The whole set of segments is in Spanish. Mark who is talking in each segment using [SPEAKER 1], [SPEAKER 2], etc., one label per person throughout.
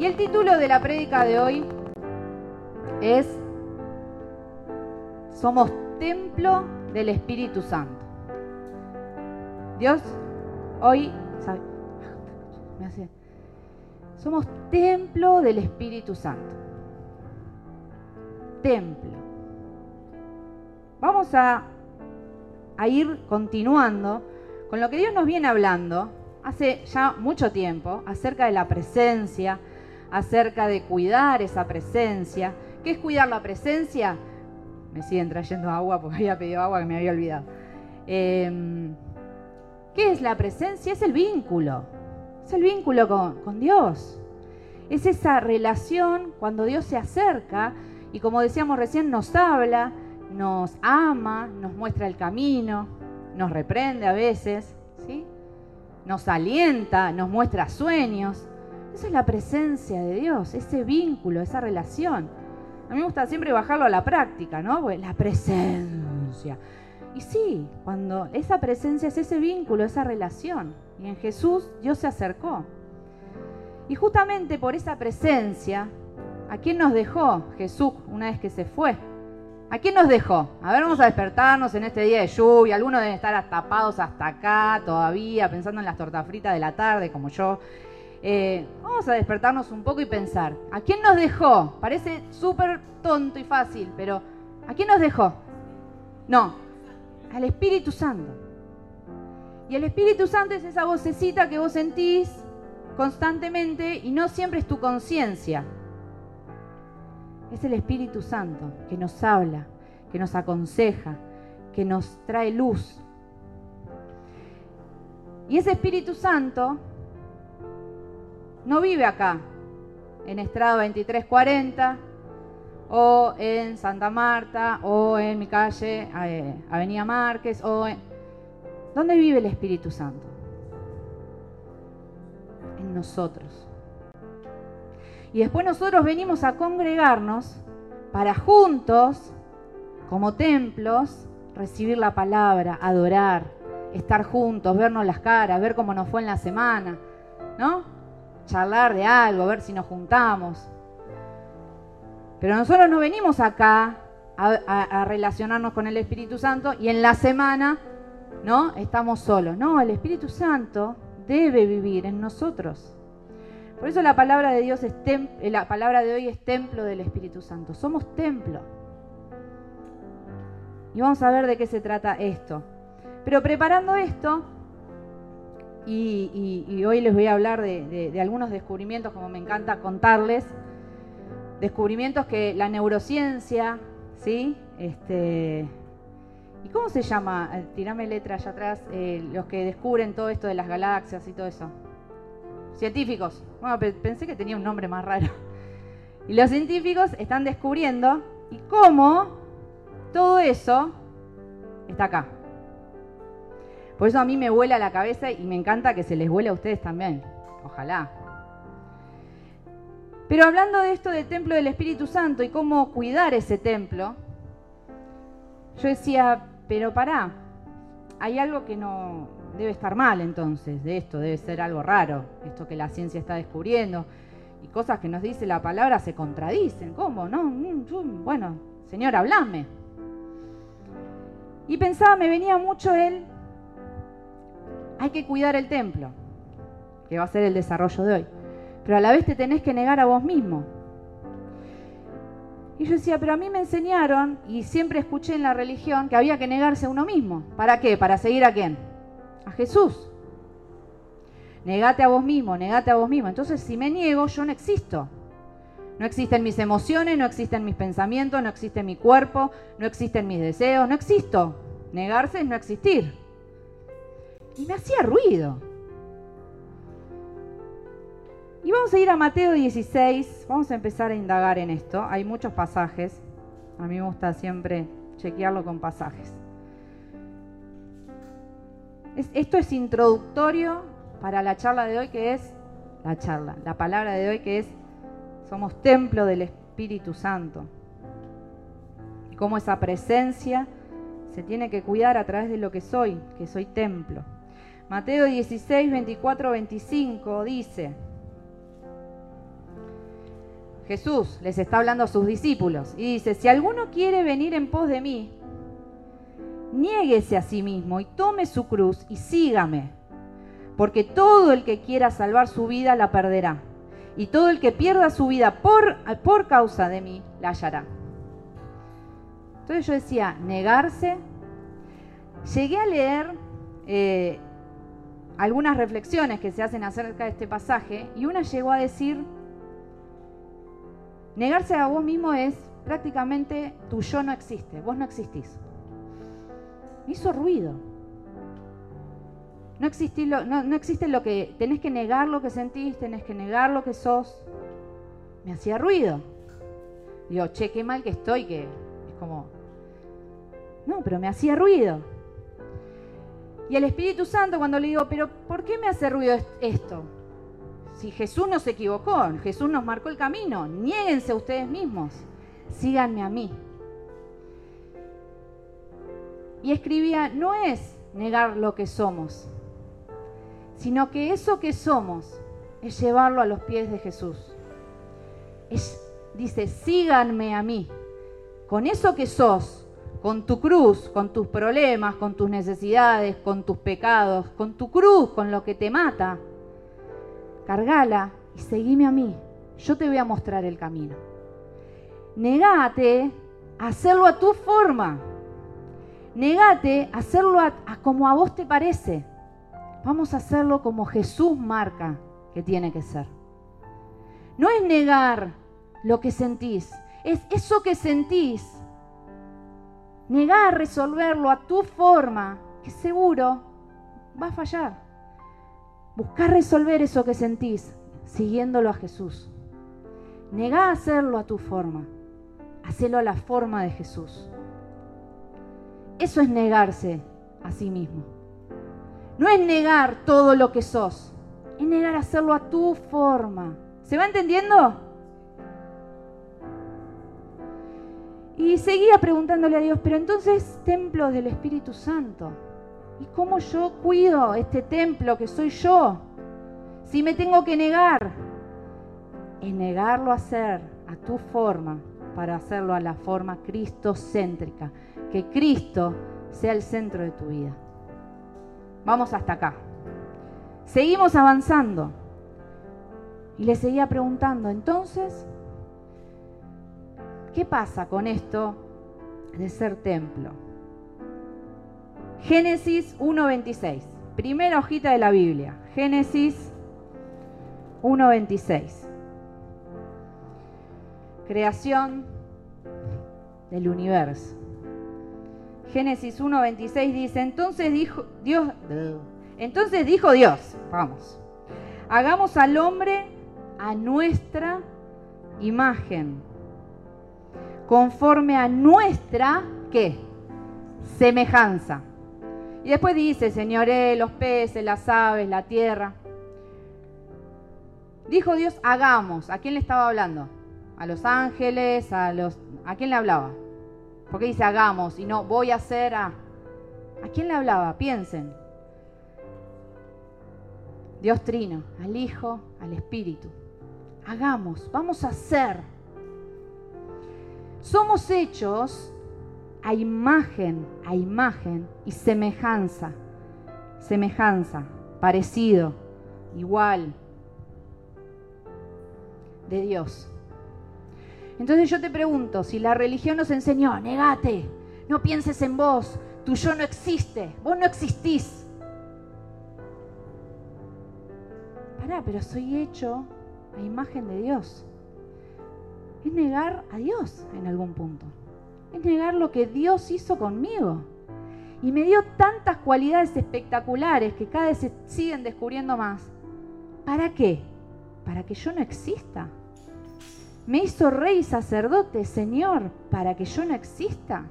[SPEAKER 1] Y el título de la prédica de hoy es Somos templo del Espíritu Santo. Dios hoy somos templo del Espíritu Santo. Templo. Vamos a, a ir continuando con lo que Dios nos viene hablando hace ya mucho tiempo acerca de la presencia, acerca de cuidar esa presencia. ¿Qué es cuidar la presencia? Me siguen trayendo agua porque había pedido agua que me había olvidado. Em, ¿Qué es la presencia? Es el vínculo. Es el vínculo con, con Dios. Es esa relación cuando Dios se acerca y como decíamos recién, nos habla, nos ama, nos muestra el camino, nos reprende a veces, ¿sí? nos alienta, nos muestra sueños. Esa es la presencia de Dios, ese vínculo, esa relación. A mí me gusta siempre bajarlo a la práctica, ¿no? la presencia. Y sí, cuando esa presencia es ese vínculo, esa relación. Y en Jesús Dios se acercó. Y justamente por esa presencia, ¿a quién nos dejó Jesús una vez que se fue? ¿A quién nos dejó? A ver, vamos a despertarnos en este día de lluvia. Algunos deben estar tapados hasta acá todavía, pensando en las tortas fritas de la tarde, como yo. Eh, vamos a despertarnos un poco y pensar, ¿a quién nos dejó? Parece súper tonto y fácil, pero ¿a quién nos dejó? No, al Espíritu Santo. Y el Espíritu Santo es esa vocecita que vos sentís constantemente y no siempre es tu conciencia. Es el Espíritu Santo que nos habla, que nos aconseja, que nos trae luz. Y ese Espíritu Santo no vive acá, en Estrado 2340, o en Santa Marta, o en mi calle, eh, Avenida Márquez, o en... ¿Dónde vive el Espíritu Santo? En nosotros. Y después nosotros venimos a congregarnos para juntos, como templos, recibir la palabra, adorar, estar juntos, vernos las caras, ver cómo nos fue en la semana, ¿no? Charlar de algo, ver si nos juntamos. Pero nosotros no venimos acá a, relacionarnos con el Espíritu Santo y en la semana, ¿no? Estamos solos. No, el Espíritu Santo debe vivir en nosotros. Por eso la palabra de Dios es la palabra de hoy es templo del Espíritu Santo. Somos templo. Y vamos a ver de qué se trata esto. Pero preparando esto, y, hoy les voy a hablar de, algunos descubrimientos, como me encanta contarles, descubrimientos que la neurociencia, ¿sí? Este, ¿Y cómo se llama? Eh, tirame letra allá atrás, eh, los que descubren todo esto de las galaxias y todo eso. Científicos. Bueno, pensé que tenía un nombre más raro. Y los científicos están descubriendo y cómo todo eso está acá. Por eso a mí me vuela la cabeza y me encanta que se les vuele a ustedes también. Ojalá. Pero hablando de esto del templo del Espíritu Santo y cómo cuidar ese templo, yo decía, pero pará, hay algo que no debe estar mal entonces de esto, debe ser algo raro, esto que la ciencia está descubriendo y cosas que nos dice la palabra se contradicen. ¿Cómo? No, mm, bueno, Señor, hablame. Y pensaba, me venía mucho él hay que cuidar el templo, que va a ser el desarrollo de hoy. Pero a la vez te tenés que negar a vos mismo. Y yo decía, pero a mí me enseñaron y siempre escuché en la religión que había que negarse a uno mismo. ¿Para qué? ¿Para seguir a quién? A Jesús. Negate a vos mismo, negate a vos mismo. Entonces, si me niego, yo no existo. No existen mis emociones, no existen mis pensamientos, no existe mi cuerpo, no existen mis deseos, no existo. Negarse es no existir y me hacía ruido. Y vamos a ir a Mateo 16, vamos a empezar a indagar en esto. Hay muchos pasajes, a mí me gusta siempre chequearlo con pasajes. esto es introductorio para la charla de hoy que es, la charla, la palabra de hoy que es, somos templo del Espíritu Santo. Y cómo esa presencia se tiene que cuidar a través de lo que soy, que soy templo. Mateo 16, 24, 25 dice, Jesús les está hablando a sus discípulos y dice, si alguno quiere venir en pos de mí, niéguese a sí mismo y tome su cruz y sígame, porque todo el que quiera salvar su vida la perderá, y todo el que pierda su vida por, por causa de mí la hallará. Entonces yo decía, negarse. Llegué a leer eh, algunas reflexiones que se hacen acerca de este pasaje y una llegó a decir, negarse a vos mismo es prácticamente tu yo no existe, vos no existís. Me hizo ruido. No, lo, no, no existe lo que, tenés que negar lo que sentís, tenés que negar lo que sos. Me hacía ruido. Digo, che, qué mal que estoy, que es como, no, pero me hacía ruido. Y el Espíritu Santo cuando le digo, pero ¿por qué me hace ruido esto? Si Jesús no se equivocó, Jesús nos marcó el camino, niéguense ustedes mismos, síganme a mí. Y escribía, no es negar lo que somos, sino que eso que somos es llevarlo a los pies de Jesús. dice, síganme a mí. Con eso que sos, con tu cruz, con tus problemas, con tus necesidades, con tus pecados, con tu cruz, con lo que te mata. Cargala y seguime a mí. Yo te voy a mostrar el camino. Negate a hacerlo a tu forma. Negate a hacerlo a, como a vos te parece. Vamos a hacerlo como Jesús marca que tiene que ser. No es negar lo que sentís, es eso que sentís negar resolverlo a tu forma, que seguro va a fallar. Buscar resolver eso que sentís siguiéndolo a Jesús. Negá hacerlo a tu forma, hacelo a la forma de Jesús. Eso es negarse a sí mismo. No es negar todo lo que sos, es negar hacerlo a tu forma. ¿Se va entendiendo? Y seguía preguntándole a Dios, pero entonces templo del Espíritu Santo. ¿Y cómo yo cuido este templo que soy yo? Si me tengo que negar, es negarlo a hacer a tu forma para hacerlo a la forma cristocéntrica, que Cristo sea el centro de tu vida. Vamos hasta acá. Seguimos avanzando. Y le seguía preguntando, entonces, ¿Qué pasa con esto de ser templo? Génesis 1.26, primera hojita de la Biblia. Génesis 1.26. Creación del universo. Génesis 1.26 dice, entonces dijo Dios, entonces dijo Dios, vamos, hagamos al hombre a nuestra imagen conforme a nuestra, ¿qué? Semejanza. Y después dice, señoré los peces, las aves, la tierra. Dijo Dios, hagamos. ¿A quién le estaba hablando? ¿A los ángeles? ¿A los... ¿A quién le hablaba? Porque dice hagamos y no voy a hacer a... ¿A quién le hablaba? Piensen. Dios trino, al Hijo, al Espíritu. Hagamos, vamos a hacer. Somos hechos a imagen, a imagen y semejanza. Semejanza, parecido, igual de Dios. Entonces yo te pregunto, si la religión nos enseñó, negate, no pienses en vos, tu yo no existe, vos no existís. Pará, pero soy hecho a imagen de Dios es negar a Dios en algún punto. Es negar lo que Dios hizo conmigo. Y me dio tantas cualidades espectaculares que cada vez se siguen descubriendo más. ¿Para qué? Para que yo no exista. Me hizo rey y sacerdote, Señor, para que yo no exista.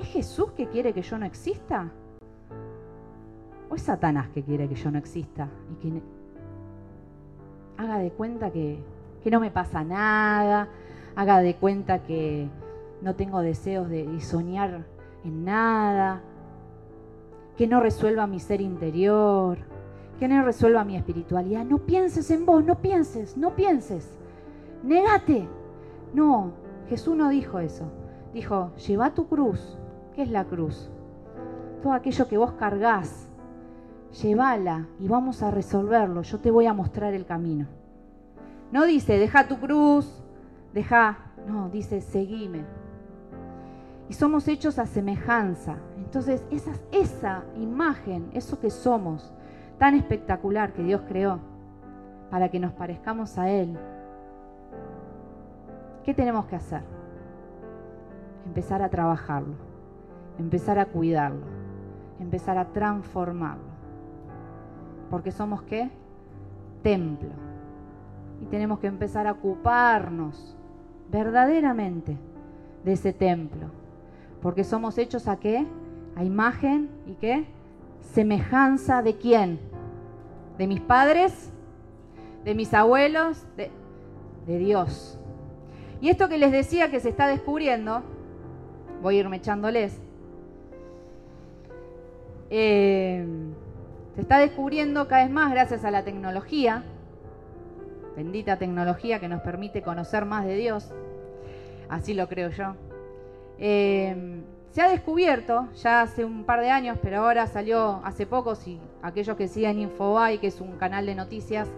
[SPEAKER 1] ¿Es Jesús que quiere que yo no exista? ¿O es Satanás que quiere que yo no exista y que haga de cuenta que que no me pasa nada, haga de cuenta que no tengo deseos de, soñar en nada, que no resuelva mi ser interior, Que no resuelva mi espiritualidad. No pienses en vos, no pienses, no pienses. Negate. No, Jesús no dijo eso. Dijo, lleva tu cruz. ¿Qué es la cruz? Todo aquello que vos cargás, llévala y vamos a resolverlo. Yo te voy a mostrar el camino. No dice, deja tu cruz, deja, no, dice, seguime. Y somos hechos a semejanza. Entonces, esa, esa imagen, eso que somos, tan espectacular que Dios creó, para que nos parezcamos a Él, ¿qué tenemos que hacer? Empezar a trabajarlo, empezar a cuidarlo, empezar a transformarlo. Porque somos qué? Templo. Y tenemos que empezar a ocuparnos verdaderamente de ese templo. Porque somos hechos a qué? A imagen y qué? Semejanza de quién? De mis padres, de mis abuelos, de, de Dios. Y esto que les decía que se está descubriendo, voy a irme echándoles, eh, se está descubriendo cada vez más gracias a la tecnología, bendita tecnología que nos permite conocer más de Dios, así lo creo yo. Eh, se ha descubierto ya hace un par de años, pero ahora salió hace poco, si aquellos que siguen Infobae, que es un canal de noticias,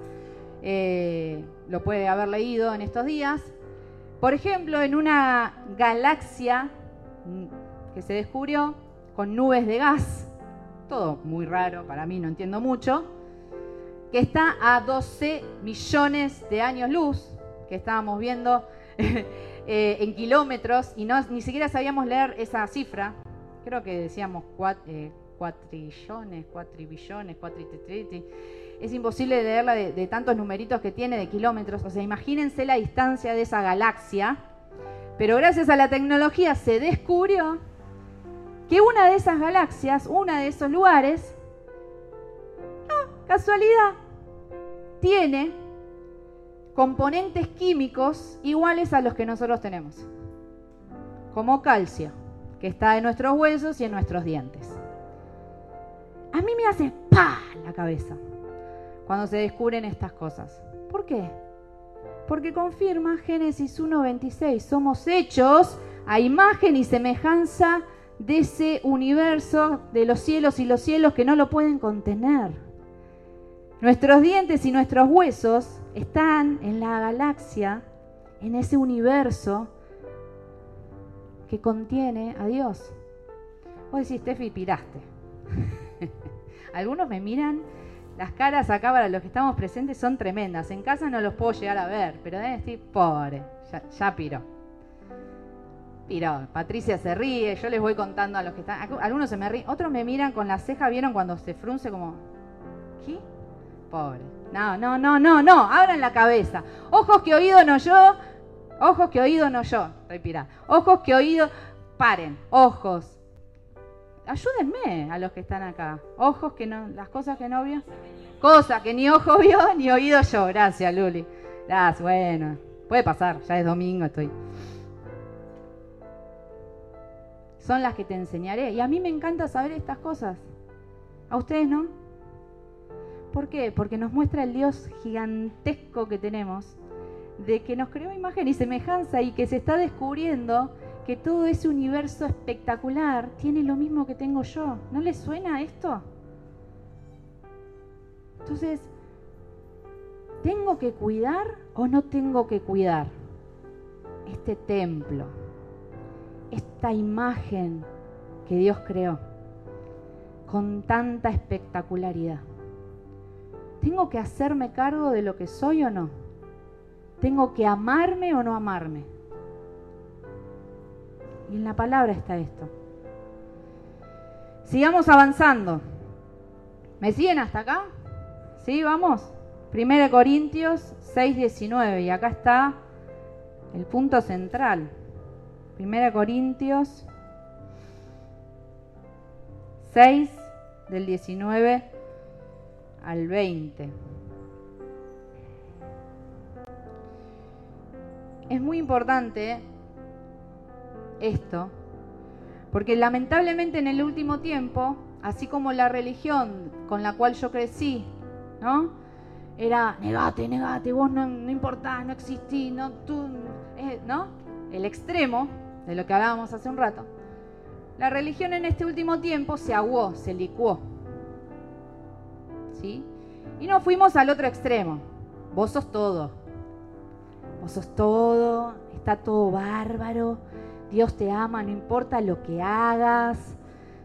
[SPEAKER 1] eh, lo puede haber leído en estos días, por ejemplo, en una galaxia que se descubrió con nubes de gas, todo muy raro, para mí no entiendo mucho, que está a 12 millones de años luz, que estábamos viendo eh, en kilómetros y no, ni siquiera sabíamos leer esa cifra, creo que decíamos eh, cuatrillones, cuatribillones, es imposible leerla de, tantos numeritos que tiene de kilómetros. O sea, imagínense la distancia de esa galaxia. Pero gracias a la tecnología se descubrió que una de esas galaxias, una de esos lugares, ah, casualidad, tiene componentes químicos iguales a los que nosotros tenemos. Como calcio, que está en nuestros huesos y en nuestros dientes. A mí me hace pa la cabeza cuando se descubren estas cosas. ¿Por qué? Porque confirma Génesis 1.26, somos hechos a imagen y semejanza de ese universo de los cielos y los cielos que no lo pueden contener. Nuestros dientes y nuestros huesos están en la galaxia, en ese universo que contiene a Dios. Vos decís, Steffi, piraste. Algunos me miran las caras acá para los que estamos presentes son tremendas. En casa no los puedo llegar a ver, pero deben decir, pobre, ya, ya piró. Piró. Patricia se ríe, yo les voy contando a los que están. Algunos se me ríen, otros me miran con la ceja, ¿vieron cuando se frunce como. ¿Qué? Pobre. No, no, no, no, no. Abran la cabeza. Ojos que oído no yo. Ojos que oído no yo. Estoy. Ojos que oído. Paren. Ojos ayúdenme a los que están acá. Ojos que no, las cosas que no vio. Cosas que ni ojo vio ni oído yo. Gracias, Luli. Gracias, bueno. Puede pasar, ya es domingo, estoy. Son las que te enseñaré. Y a mí me encanta saber estas cosas. ¿A ustedes no? ¿Por qué? Porque nos muestra el Dios gigantesco que tenemos, de que nos creó imagen y semejanza y que se está descubriendo que todo ese universo espectacular tiene lo mismo que tengo yo. ¿No les suena esto? Entonces, ¿tengo que cuidar o no tengo que cuidar este templo, esta imagen que Dios creó con tanta espectacularidad? ¿Tengo que hacerme cargo de lo que soy o no? ¿Tengo que amarme o no amarme? Y en la palabra está esto. Sigamos avanzando. ¿Me siguen hasta acá? ¿Sí? Vamos. 1 Corintios 6, 19. Y acá está el punto central. 1 Corintios 6, del 19 al 20. Es muy importante esto, porque lamentablemente en el último tiempo, así como la religión con la cual yo crecí ¿no? Era, negate, negate, vos no, no importás, no existís, no, tú, eh, ¿no? El extremo de lo que hablábamos hace un rato. La religión en este último tiempo se aguó, se licuó. Y nos fuimos al otro extremo. Vos sos todo. Vos sos todo, está todo bárbaro. Dios te ama, no importa lo que hagas.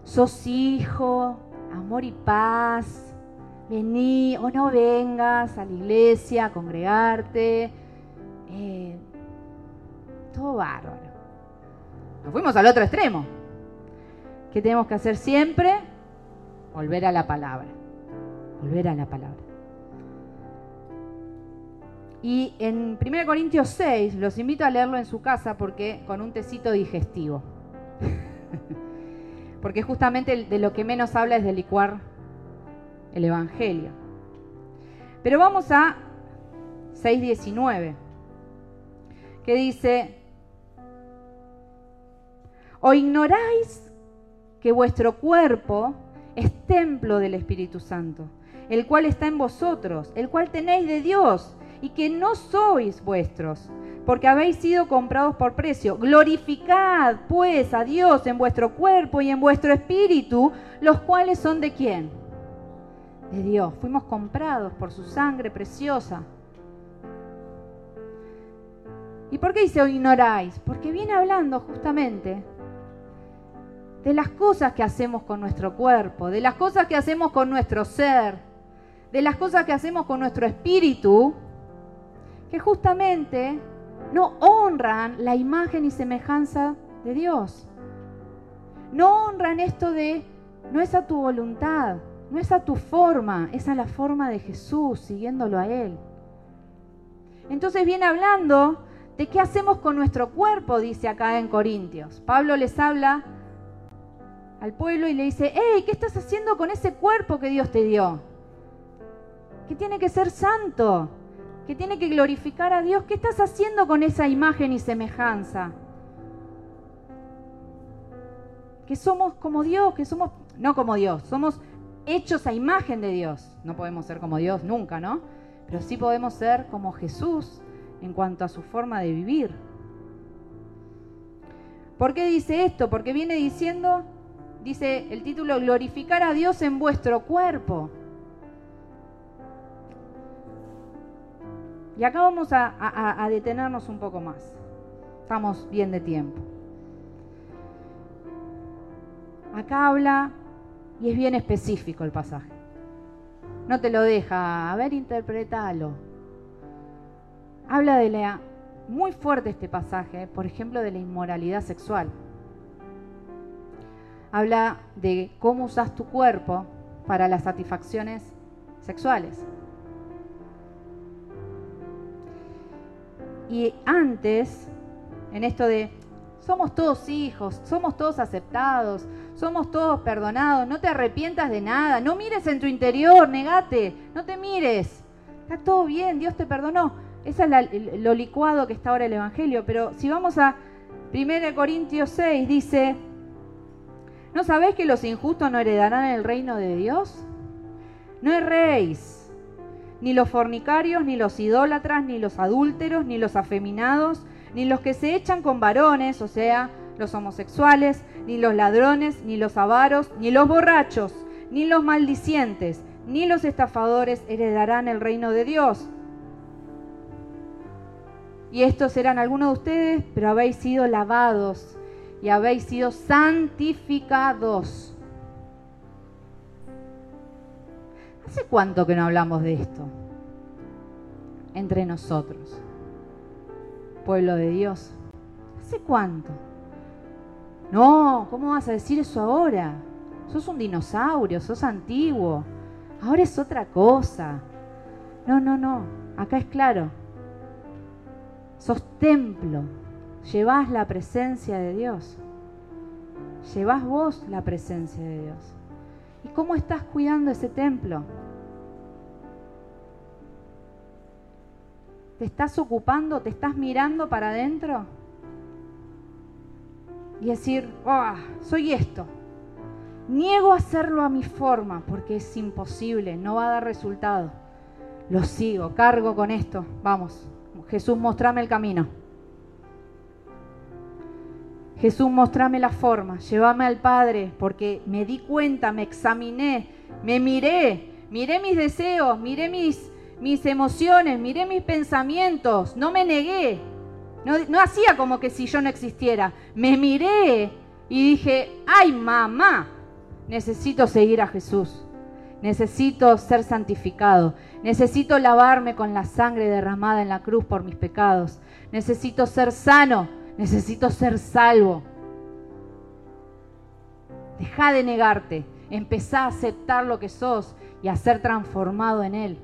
[SPEAKER 1] Sos hijo, amor y paz. Vení o no vengas a la iglesia a congregarte. Eh, todo bárbaro. Nos fuimos al otro extremo. ¿Qué tenemos que hacer siempre? Volver a la palabra. Volver a la palabra. Y en 1 Corintios 6, los invito a leerlo en su casa porque con un tecito digestivo. porque justamente de lo que menos habla es de licuar el Evangelio. Pero vamos a 6.19, que dice, ¿o ignoráis que vuestro cuerpo es templo del Espíritu Santo, el cual está en vosotros, el cual tenéis de Dios, y que no sois vuestros, porque habéis sido comprados por precio. Glorificad pues a Dios en vuestro cuerpo y en vuestro espíritu, los cuales son de quién? De Dios. Fuimos comprados por su sangre preciosa. ¿Y por qué dice ignoráis? Porque viene hablando justamente de las cosas que hacemos con nuestro cuerpo, de las cosas que hacemos con nuestro ser, de las cosas que hacemos con nuestro espíritu, que justamente no honran la imagen y semejanza de Dios. No honran esto de, no es a tu voluntad, no es a tu forma, es a la forma de Jesús, siguiéndolo a Él. Entonces viene hablando de qué hacemos con nuestro cuerpo, dice acá en Corintios. Pablo les habla al pueblo y le dice, hey, ¿qué estás haciendo con ese cuerpo que Dios te dio? Que tiene que ser santo, que tiene que glorificar a Dios. ¿Qué estás haciendo con esa imagen y semejanza? Que somos como Dios, que somos, no como Dios, somos hechos a imagen de Dios. No podemos ser como Dios nunca, ¿no? Pero sí podemos ser como Jesús en cuanto a su forma de vivir. ¿Por qué dice esto? Porque viene diciendo, dice el título, glorificar a Dios en vuestro cuerpo. Y acá vamos a, detenernos un poco más. Estamos bien de tiempo. Acá habla y es bien específico el pasaje. No te lo deja, a ver, interpretalo. Habla de la muy fuerte este pasaje, por ejemplo, de la inmoralidad sexual. Habla de cómo usas tu cuerpo para las satisfacciones sexuales. Y antes, en esto de, somos todos hijos, somos todos aceptados, somos todos perdonados, no te arrepientas de nada, no mires en tu interior, negate, no te mires. Está todo bien, Dios te perdonó. Ese es lo licuado que está ahora el Evangelio. Pero si vamos a 1 Corintios 6, dice, ¿no sabéis que los injustos no heredarán el reino de Dios? No erréis ni los fornicarios, ni los idólatras, ni los adúlteros, ni los afeminados, ni los que se echan con varones, o sea, los homosexuales, ni los ladrones, ni los avaros, ni los borrachos, ni los maldicientes, ni los estafadores heredarán el reino de Dios. Y estos serán algunos de ustedes, pero habéis sido lavados y habéis sido santificados ¿Hace cuánto que no hablamos de esto? Entre nosotros. Pueblo de Dios. ¿Hace cuánto? No, ¿cómo vas a decir eso ahora? Sos un dinosaurio, sos antiguo. Ahora es otra cosa. No, no, no. Acá es claro. Sos templo. Llevás la presencia de Dios. Llevás vos la presencia de Dios. ¿Y cómo estás cuidando ese templo? ¿Te estás ocupando? ¿Te estás mirando para adentro? Y decir, oh, soy esto. Niego hacerlo a mi forma porque es imposible, no va a dar resultado. Lo sigo, cargo con esto. Vamos, Jesús, mostrame el camino. Jesús, mostrame la forma, llévame al Padre, porque me di cuenta, me examiné, me miré, miré mis deseos, miré mis, mis emociones, miré mis pensamientos, no me negué, no, no hacía como que si yo no existiera, me miré y dije, ay mamá, necesito seguir a Jesús, necesito ser santificado, necesito lavarme con la sangre derramada en la cruz por mis pecados, necesito ser sano Necesito ser salvo. Deja de negarte. Empezá a aceptar lo que sos y a ser transformado en Él.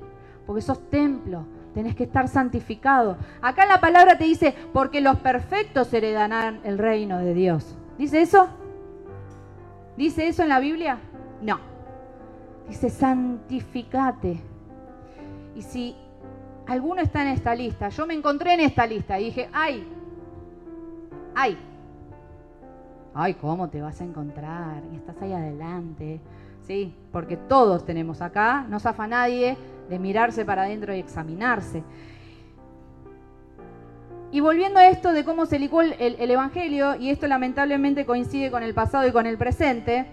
[SPEAKER 1] Porque sos templo. Tenés que estar santificado. Acá la palabra te dice, porque los perfectos heredarán el reino de Dios. ¿Dice eso? ¿Dice eso en la Biblia? No. Dice, santificate. Y si alguno está en esta lista, yo me encontré en esta lista y dije, ay, ay, ay, ¿cómo te vas a encontrar? Y estás ahí adelante. Sí, porque todos tenemos acá, no zafa nadie de mirarse para adentro y examinarse. Y volviendo a esto de cómo se licó el, el, Evangelio, y esto lamentablemente coincide con el pasado y con el presente,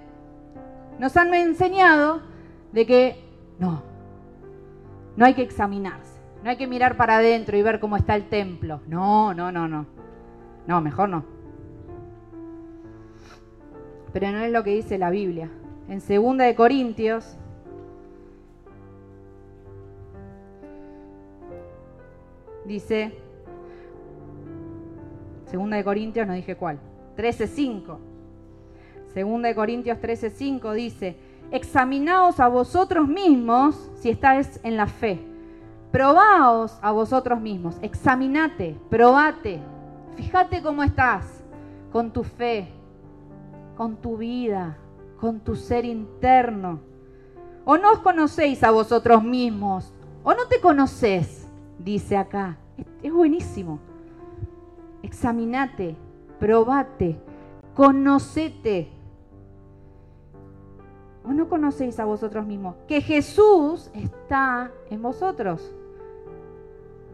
[SPEAKER 1] nos han enseñado de que no, no hay que examinarse, no hay que mirar para adentro y ver cómo está el templo. No, no, no, no. No, mejor no. Pero no es lo que dice la Biblia. En 2 de Corintios dice 2 de Corintios no dije cuál. 13:5. 2 de Corintios 13:5 dice, "Examinaos a vosotros mismos si estáis en la fe. Probaos a vosotros mismos, examinate, probate Fíjate cómo estás con tu fe, con tu vida, con tu ser interno. O no os conocéis a vosotros mismos, o no te conoces, dice acá. Es buenísimo. Examinate, probate, conocete. ¿O no conocéis a vosotros mismos? Que Jesús está en vosotros.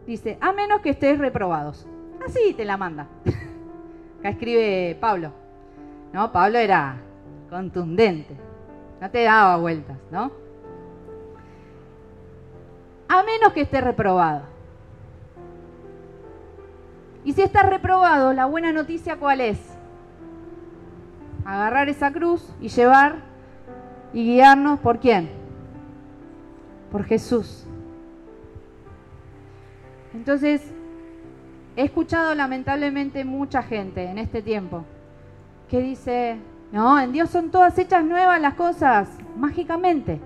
[SPEAKER 1] Dice, a menos que estéis reprobados. Así te la manda. Acá escribe Pablo. ¿No? Pablo era contundente. No te daba vueltas, ¿no? A menos que esté reprobado. Y si está reprobado, la buena noticia cuál es? Agarrar esa cruz y llevar y guiarnos por quién? Por Jesús. Entonces, He escuchado lamentablemente mucha gente en este tiempo que dice, no, en Dios son todas hechas nuevas las cosas, mágicamente.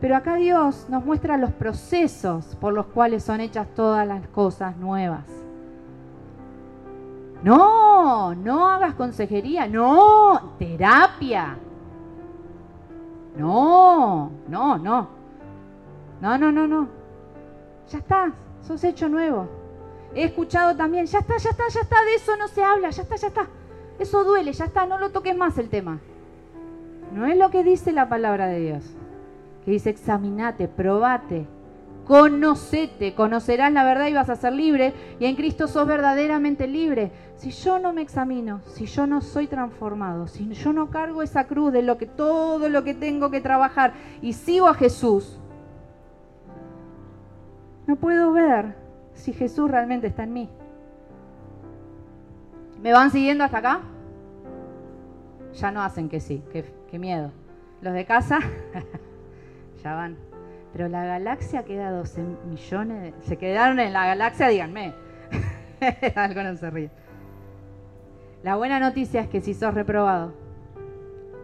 [SPEAKER 1] Pero acá Dios nos muestra los procesos por los cuales son hechas todas las cosas nuevas. No, no hagas consejería, no, terapia. No, no, no. No, no, no, no. Ya está, sos hecho nuevo. He escuchado también, ya está, ya está, ya está, de eso no se habla, ya está, ya está. Eso duele, ya está, no lo toques más el tema. No es lo que dice la palabra de Dios. Que dice, examinate, probate, conocete, conocerás la verdad y vas a ser libre. Y en Cristo sos verdaderamente libre. Si yo no me examino, si yo no soy transformado, si yo no cargo esa cruz de lo que todo lo que tengo que trabajar y sigo a Jesús, no puedo ver si Jesús realmente está en mí. ¿Me van siguiendo hasta acá? Ya no hacen que sí, qué, miedo. Los de casa ya van. Pero la galaxia queda 12 millones. Se quedaron en la galaxia, díganme. Algo no se ríe. La buena noticia es que si sos reprobado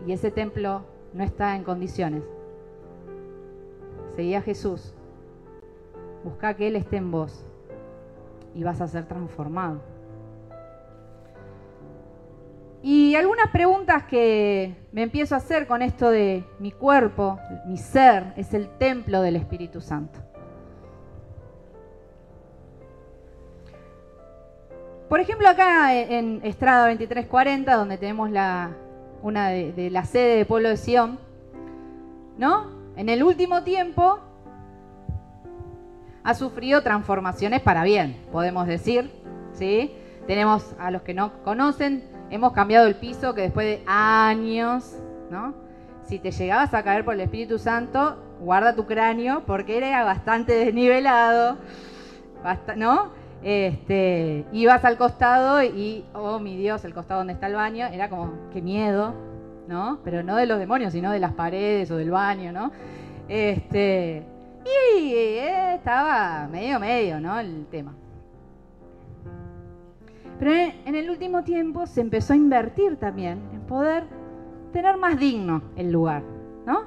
[SPEAKER 1] y ese templo no está en condiciones, seguí a Jesús, busca que Él esté en vos y vas a ser transformado. Y algunas preguntas que me empiezo a hacer con esto de mi cuerpo, mi ser, es el templo del Espíritu Santo. Por ejemplo, acá en Estrada 2340, donde tenemos la, una de, la sede de Pueblo de Sion, ¿no? En el último tiempo ha sufrido transformaciones para bien, podemos decir, ¿sí? Tenemos a los que no conocen, hemos cambiado el piso que después de años, ¿no? Si te llegabas a caer por el Espíritu Santo, guarda tu cráneo porque era bastante desnivelado, ¿no? Este, ibas al costado y, oh mi Dios, el costado donde está el baño, era como, qué miedo, ¿no? Pero no de los demonios, sino de las paredes o del baño, ¿no? Este, y eh, estaba medio medio, ¿no? El tema. Pero en el último tiempo se empezó a invertir también en poder tener más digno el lugar, ¿no?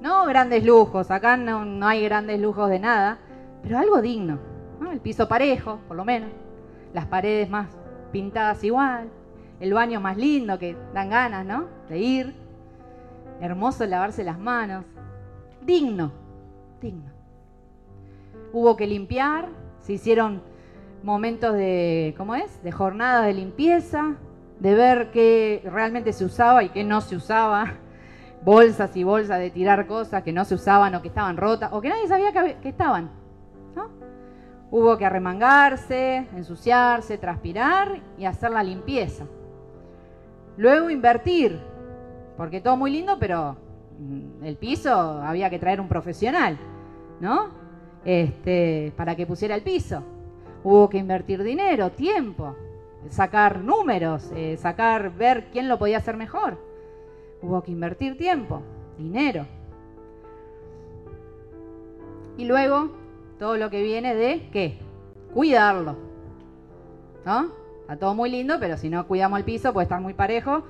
[SPEAKER 1] No grandes lujos, acá no, hay grandes lujos de nada, pero algo digno, ¿no? El piso parejo, por lo menos, las paredes más pintadas igual, el baño más lindo que dan ganas, ¿no? De ir, hermoso lavarse las manos, digno, digno. Hubo que limpiar, se hicieron momentos de, ¿cómo es? De jornadas de limpieza, de ver qué realmente se usaba y qué no se usaba, bolsas y bolsas de tirar cosas que no se usaban o que estaban rotas o que nadie sabía que, estaban. Hubo que arremangarse, ensuciarse, transpirar y hacer la limpieza. Luego invertir, porque todo muy lindo, pero el piso había que traer un profesional, ¿no? Este, para que pusiera el piso. Hubo que invertir dinero, tiempo, sacar números, eh, sacar, ver quién lo podía hacer mejor. Hubo que invertir tiempo, dinero. Y luego todo lo que viene de qué? Cuidarlo. ¿No? Está todo muy lindo, pero si no cuidamos el piso puede estar muy parejo,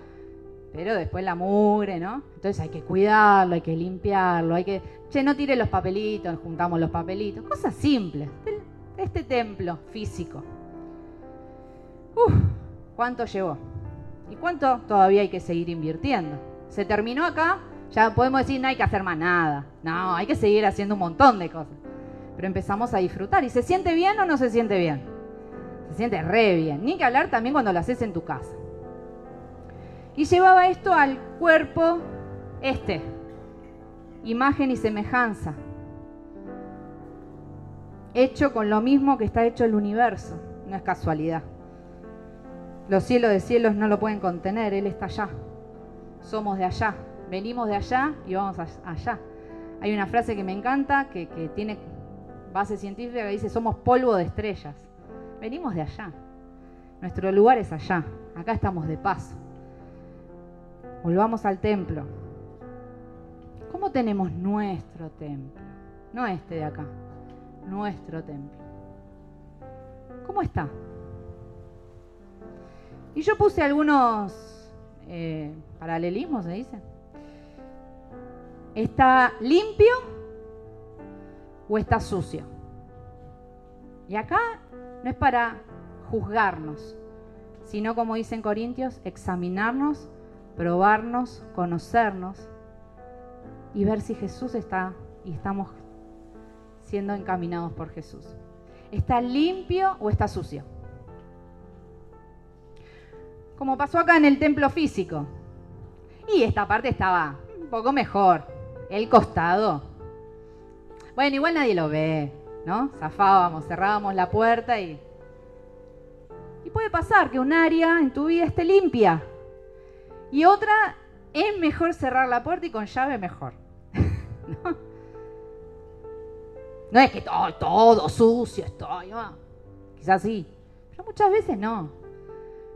[SPEAKER 1] pero después la mugre, ¿no? Entonces hay que cuidarlo, hay que limpiarlo, hay que, che, no tire los papelitos, juntamos los papelitos, cosas simples este templo físico. Uf, ¿cuánto llevó? ¿Y cuánto todavía hay que seguir invirtiendo? Se terminó acá, ya podemos decir no hay que hacer más nada. No, hay que seguir haciendo un montón de cosas. Pero empezamos a disfrutar. ¿Y se siente bien o no se siente bien? Se siente re bien. Ni que hablar también cuando lo haces en tu casa. Y llevaba esto al cuerpo este. Imagen y semejanza hecho con lo mismo que está hecho el universo. No es casualidad. Los cielos de cielos no lo pueden contener, Él está allá. Somos de allá. Venimos de allá y vamos allá. Hay una frase que me encanta, que, tiene base científica, que dice, somos polvo de estrellas. Venimos de allá. Nuestro lugar es allá. Acá estamos de paso. Volvamos al templo. ¿Cómo tenemos nuestro templo? No este de acá nuestro templo. ¿Cómo está? Y yo puse algunos eh, paralelismos, se dice. ¿Está limpio o está sucio? Y acá no es para juzgarnos, sino como dicen Corintios, examinarnos, probarnos, conocernos y ver si Jesús está y estamos siendo encaminados por Jesús. ¿Está limpio o está sucio? Como pasó acá en el templo físico. Y esta parte estaba un poco mejor. El costado. Bueno, igual nadie lo ve, ¿no? Zafábamos, cerrábamos la puerta y... Y puede pasar que un área en tu vida esté limpia. Y otra es mejor cerrar la puerta y con llave mejor. ¿No? No es que todo, todo sucio estoy, quizás sí, pero muchas veces no.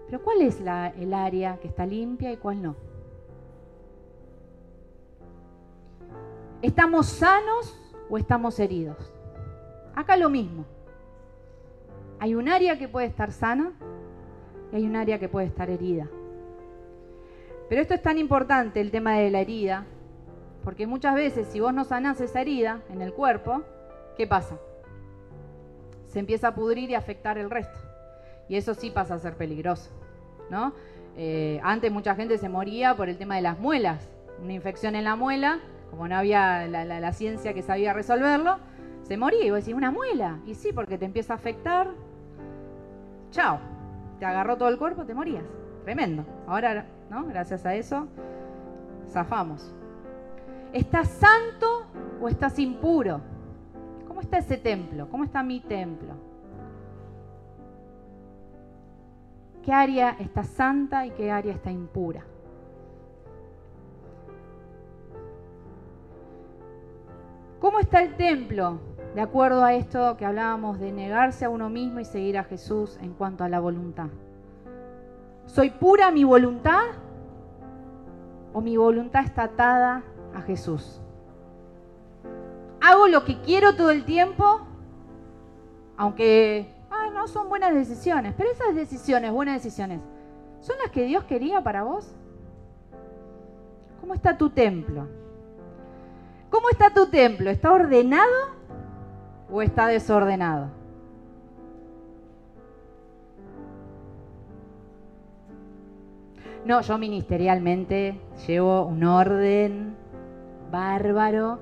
[SPEAKER 1] Pero ¿cuál es el área que está limpia y cuál no? ¿Estamos sanos o estamos heridos? Acá lo mismo. Hay un área que puede estar sana y hay un área que puede estar herida. Pero esto es tan importante, el tema de la herida, porque muchas veces si vos no sanás esa herida en el cuerpo, ¿qué pasa? Se empieza a pudrir y afectar el resto. Y eso sí pasa a ser peligroso, ¿no? Eh, antes mucha gente se moría por el tema de las muelas. Una infección en la muela, como no había la, ciencia que sabía resolverlo, se moría. Y vos decís, ¿una muela? Y sí, porque te empieza a afectar. Chao. Te agarró todo el cuerpo, te morías. tremendo. Ahora, ¿no? Gracias a eso, zafamos. ¿Estás santo o estás impuro? ¿Cómo está ese templo? ¿Cómo está mi templo? ¿Qué área está santa y qué área está impura? ¿Cómo está el templo? De acuerdo a esto que hablábamos de negarse a uno mismo y seguir a Jesús en cuanto a la voluntad. ¿Soy pura mi voluntad? ¿O mi voluntad está atada a Jesús? ¿Hago lo que quiero todo el tiempo? Aunque no son buenas decisiones, pero esas decisiones, buenas decisiones, ¿son las que Dios quería para vos? ¿Cómo está tu templo? ¿Cómo está tu templo? ¿Está ordenado o está desordenado? No, yo ministerialmente llevo un orden bárbaro,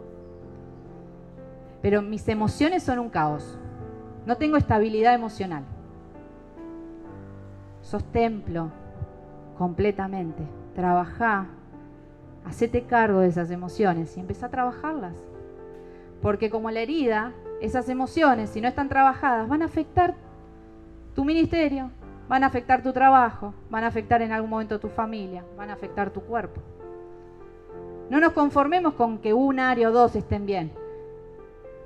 [SPEAKER 1] pero mis emociones son un caos. No tengo estabilidad emocional. Sos templo completamente. Trabajá, hacete cargo de esas emociones y empezá a trabajarlas. Porque como la herida, esas emociones, si no están trabajadas, van a afectar tu ministerio, van a afectar tu trabajo, van a afectar en algún momento tu familia, van a afectar tu cuerpo. No nos conformemos con que un área o dos estén bien.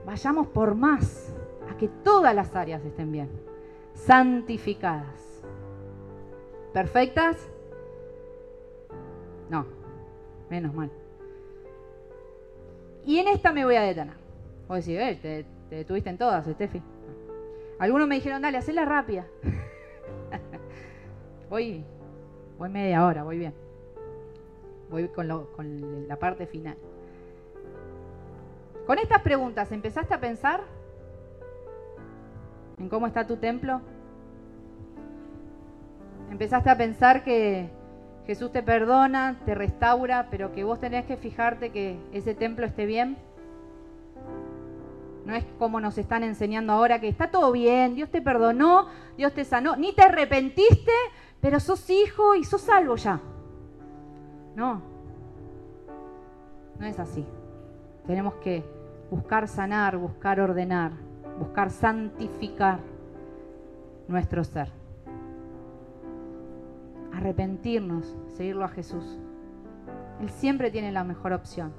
[SPEAKER 1] Vayamos por más, a que todas las áreas estén bien. Santificadas. ¿Perfectas? No, menos mal. Y en esta me voy a detener. Voy a decir, eh, te, te detuviste en todas, Steffi. Algunos me dijeron, dale, hacela rápida. voy, voy media hora, voy bien. Voy con, con la parte final. Con estas preguntas, ¿empezaste a pensar en cómo está tu templo? ¿Empezaste a pensar que Jesús te perdona, te restaura, pero que vos tenés que fijarte que ese templo esté bien? No es como nos están enseñando ahora que está todo bien, Dios te perdonó, Dios te sanó, ni te arrepentiste, pero sos hijo y sos salvo ya. No, no es así. Tenemos que buscar sanar, buscar ordenar, buscar santificar nuestro ser. Arrepentirnos, seguirlo a Jesús. Él siempre tiene la mejor opción.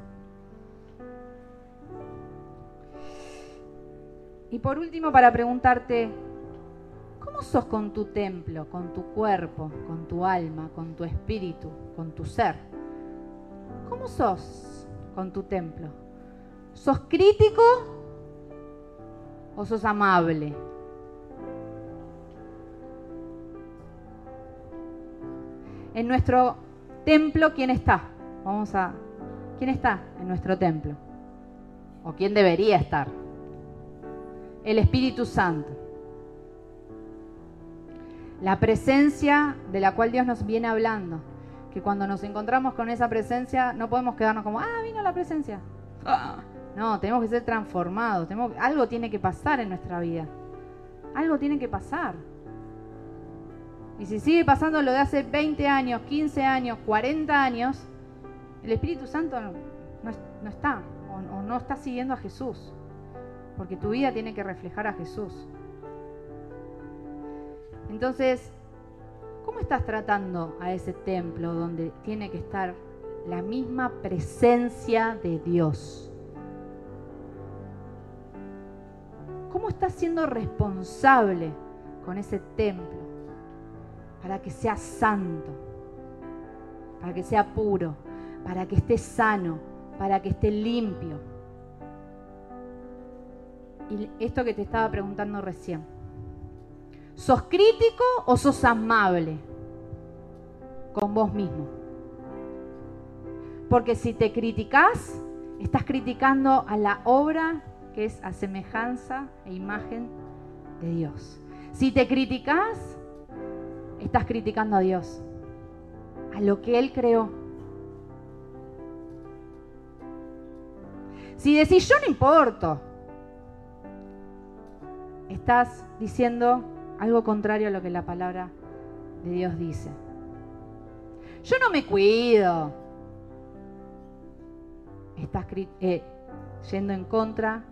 [SPEAKER 1] Y por último, para preguntarte, ¿cómo sos con tu templo, con tu cuerpo, con tu alma, con tu espíritu, con tu ser? ¿Cómo sos con tu templo? ¿Sos crítico o sos amable? En nuestro templo, ¿quién está? Vamos a... ¿Quién está en nuestro templo? ¿O quién debería estar? El Espíritu Santo. La presencia de la cual Dios nos viene hablando. Que cuando nos encontramos con esa presencia no podemos quedarnos como, ah, vino la presencia. Ah. No, tenemos que ser transformados. Tenemos, algo tiene que pasar en nuestra vida. Algo tiene que pasar. Y si sigue pasando lo de hace 20 años, 15 años, 40 años, el Espíritu Santo no, está o, no está siguiendo a Jesús. Porque tu vida tiene que reflejar a Jesús. Entonces, ¿cómo estás tratando a ese templo donde tiene que estar la misma presencia de Dios? ¿Cómo estás siendo responsable con ese templo para que sea santo, para que sea puro, para que esté sano, para que esté limpio? Y esto que te estaba preguntando recién. ¿Sos crítico o sos amable con vos mismo? Porque si te criticas, estás criticando a la obra que es a semejanza e imagen de Dios. Si te criticas, estás criticando a Dios, a lo que Él creó. Si decís yo no importo, estás diciendo algo contrario a lo que la palabra de Dios dice. yo no me cuido. Estás eh, yendo en contra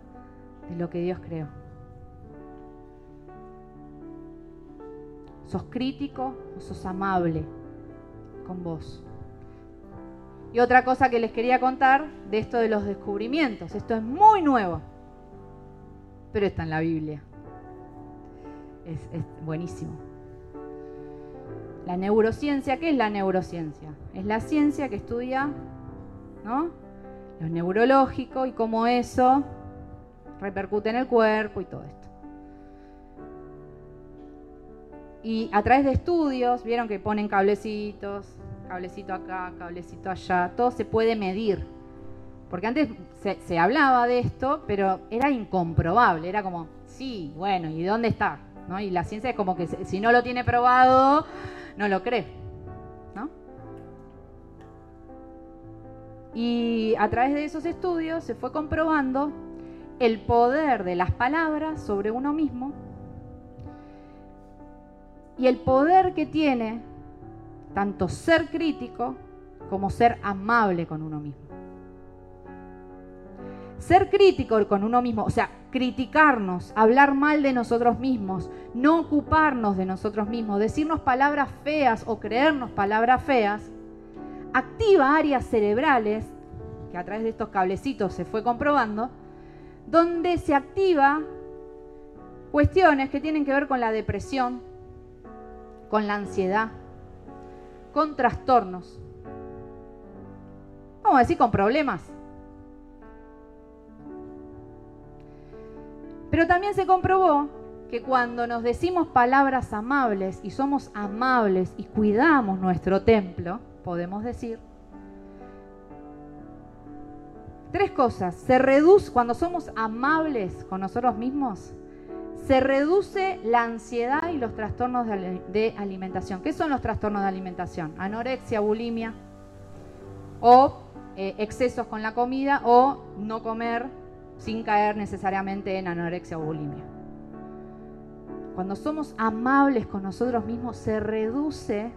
[SPEAKER 1] de lo que Dios creó. ¿Sos crítico o sos amable con vos? Y otra cosa que les quería contar de esto de los descubrimientos. Esto es muy nuevo, pero está en la Biblia. Es, buenísimo. La neurociencia, ¿qué es la neurociencia? Es la ciencia que estudia ¿no? lo neurológico y cómo eso repercute en el cuerpo y todo esto. Y a través de estudios, vieron que ponen cablecitos, cablecito acá, cablecito allá, todo se puede medir. Porque antes se, hablaba de esto, pero era incomprobable, era como, sí, bueno, ¿y dónde está? ¿No? Y la ciencia es como que si no lo tiene probado, no lo cree. ¿no? Y a través de esos estudios se fue comprobando el poder de las palabras sobre uno mismo y el poder que tiene tanto ser crítico como ser amable con uno mismo. Ser crítico con uno mismo, o sea, criticarnos, hablar mal de nosotros mismos, no ocuparnos de nosotros mismos, decirnos palabras feas o creernos palabras feas, activa áreas cerebrales, que a través de estos cablecitos se fue comprobando, donde se activa cuestiones que tienen que ver con la depresión, con la ansiedad, con trastornos. Vamos a decir con problemas. Pero también se comprobó que cuando nos decimos palabras amables y somos amables y cuidamos nuestro templo, podemos decir tres cosas. Se reduce cuando somos amables con nosotros mismos, se reduce la ansiedad y los trastornos de, alimentación. ¿Qué son los trastornos de alimentación? Anorexia, bulimia o eh, excesos con la comida o no comer sin caer necesariamente en anorexia o bulimia. Cuando somos amables con nosotros mismos se reduce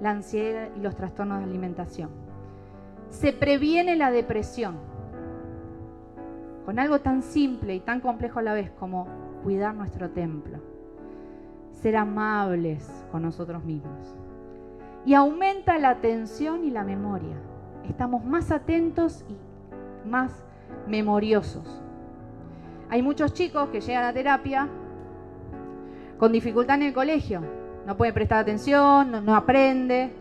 [SPEAKER 1] la ansiedad y los trastornos de alimentación. Se previene la depresión con algo tan simple y tan complejo a la vez como cuidar nuestro templo, ser amables con nosotros mismos. Y aumenta la atención y la memoria. Estamos más atentos y más memoriosos. Hay muchos chicos que llegan a terapia con dificultad en el colegio. No puede prestar atención, no, aprende.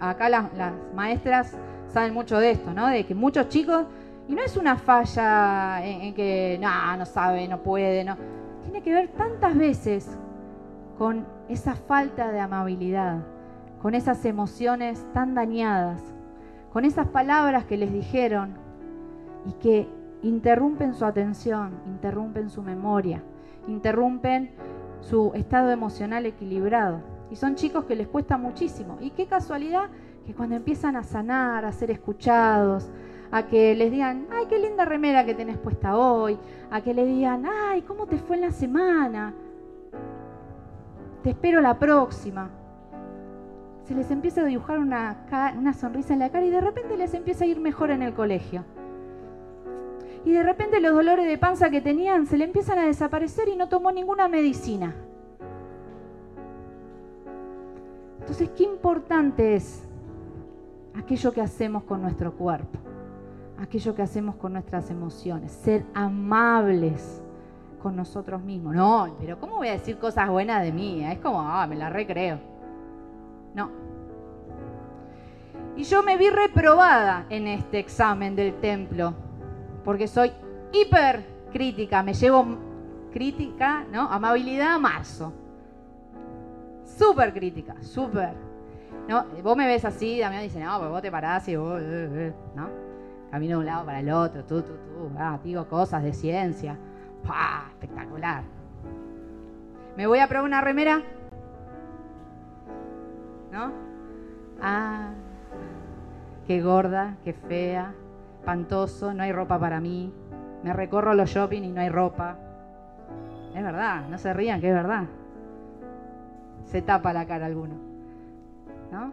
[SPEAKER 1] Acá las, maestras saben mucho de esto, ¿no? De que muchos chicos, y no es una falla en, en que no, no sabe, no puede, no tiene que ver tantas veces con esa falta de amabilidad, con esas emociones tan dañadas, con esas palabras que les dijeron y que interrumpen su atención, interrumpen su memoria, interrumpen su estado emocional equilibrado. Y son chicos que les cuesta muchísimo. Y qué casualidad que cuando empiezan a sanar, a ser escuchados, a que les digan, ay, qué linda remera que tenés puesta hoy, a que le digan, ay, ¿cómo te fue en la semana? Te espero la próxima. Se les empieza a dibujar una, una sonrisa en la cara y de repente les empieza a ir mejor en el colegio. Y de repente los dolores de panza que tenían se le empiezan a desaparecer y no tomó ninguna medicina. Entonces, qué importante es aquello que hacemos con nuestro cuerpo aquello que hacemos con nuestras emociones, ser amables con nosotros mismos. No, pero ¿cómo voy a decir cosas buenas de mí? Es como, ah, me la recreo. No. Y yo me vi reprobada en este examen del templo, porque soy hiper crítica, me llevo crítica, ¿no? Amabilidad a marzo. Súper crítica, súper. ¿No? Vos me ves así, Damián dice, no, pues vos te parás y vos, eh, eh", ¿no? camino de un lado para el otro, tú, tú, tú, ah, digo cosas de ciencia. ¡Pah! Espectacular. ¿Me voy a probar una remera? ¿No? Ah, qué gorda, qué fea, espantoso, no hay ropa para mí. Me recorro los shopping y no hay ropa. Es verdad, no se rían, que es verdad. Se tapa la cara alguno. ¿No?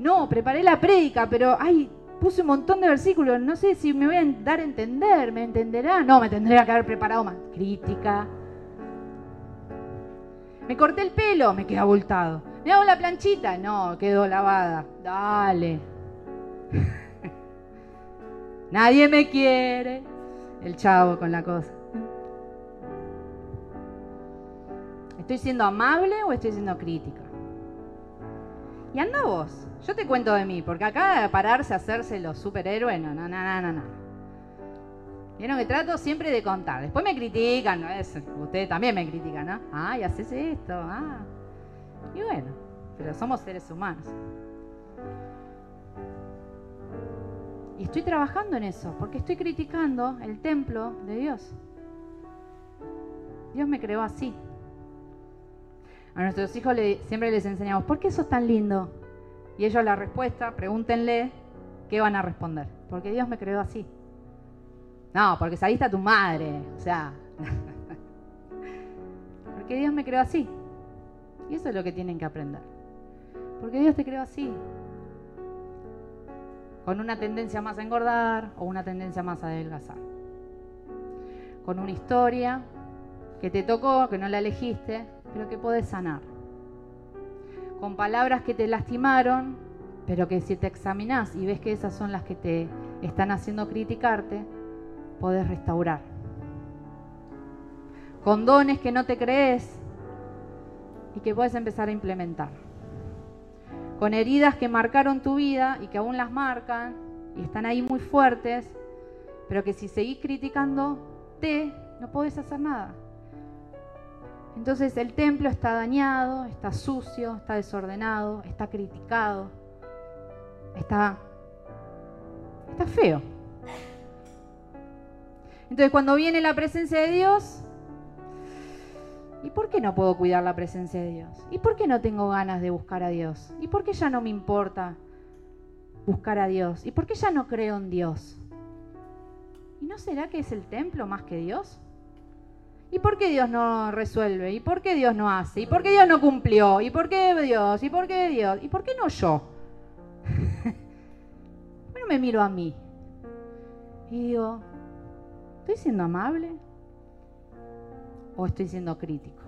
[SPEAKER 1] no, preparé la prédica, pero ay, puse un montón de versículos, no sé si me voy a dar a entender, ¿me entenderá? No, me tendría que haber preparado más. Crítica. Me corté el pelo, me queda abultado. Me hago la planchita, no, quedó lavada. Dale. Nadie me quiere. El chavo con la cosa. ¿Estoy siendo amable o estoy siendo crítica? Y anda vos. Yo te cuento de mí, porque acá de pararse a hacerse los superhéroes, no, no, no, no, no. Vieron que trato siempre de contar. Después me critican, ¿no? Es, ustedes también me critican, ¿no? Ah, y haces esto, ah. Y bueno, pero somos seres humanos. Y estoy trabajando en eso, porque estoy criticando el templo de Dios. Dios me creó así. A nuestros hijos siempre les enseñamos, ¿por qué sos tan lindo? Y ellos la respuesta, pregúntenle, ¿qué van a responder? Porque Dios me creó así. No, porque saliste a tu madre. O sea, porque Dios me creó así. Y eso es lo que tienen que aprender. Porque Dios te creó así. Con una tendencia más a engordar o una tendencia más a adelgazar. Con una historia que te tocó, que no la elegiste, pero que puedes sanar. Con palabras que te lastimaron, pero que si te examinas y ves que esas son las que te están haciendo criticarte, podés restaurar. Con dones que no te crees y que puedes empezar a implementar. Con heridas que marcaron tu vida y que aún las marcan y están ahí muy fuertes, pero que si seguís criticándote, no podés hacer nada. Entonces el templo está dañado, está sucio, está desordenado, está criticado, está, está feo. Entonces cuando viene la presencia de Dios, ¿y por qué no puedo cuidar la presencia de Dios? ¿Y por qué no tengo ganas de buscar a Dios? ¿Y por qué ya no me importa buscar a Dios? ¿Y por qué ya no creo en Dios? ¿Y no será que es el templo más que Dios? ¿Y por qué Dios no resuelve? ¿Y por qué Dios no hace? ¿Y por qué Dios no cumplió? ¿Y por qué Dios? ¿Y por qué Dios? ¿Y por qué no yo? bueno, me miro a mí y digo, ¿estoy siendo amable o estoy siendo crítico?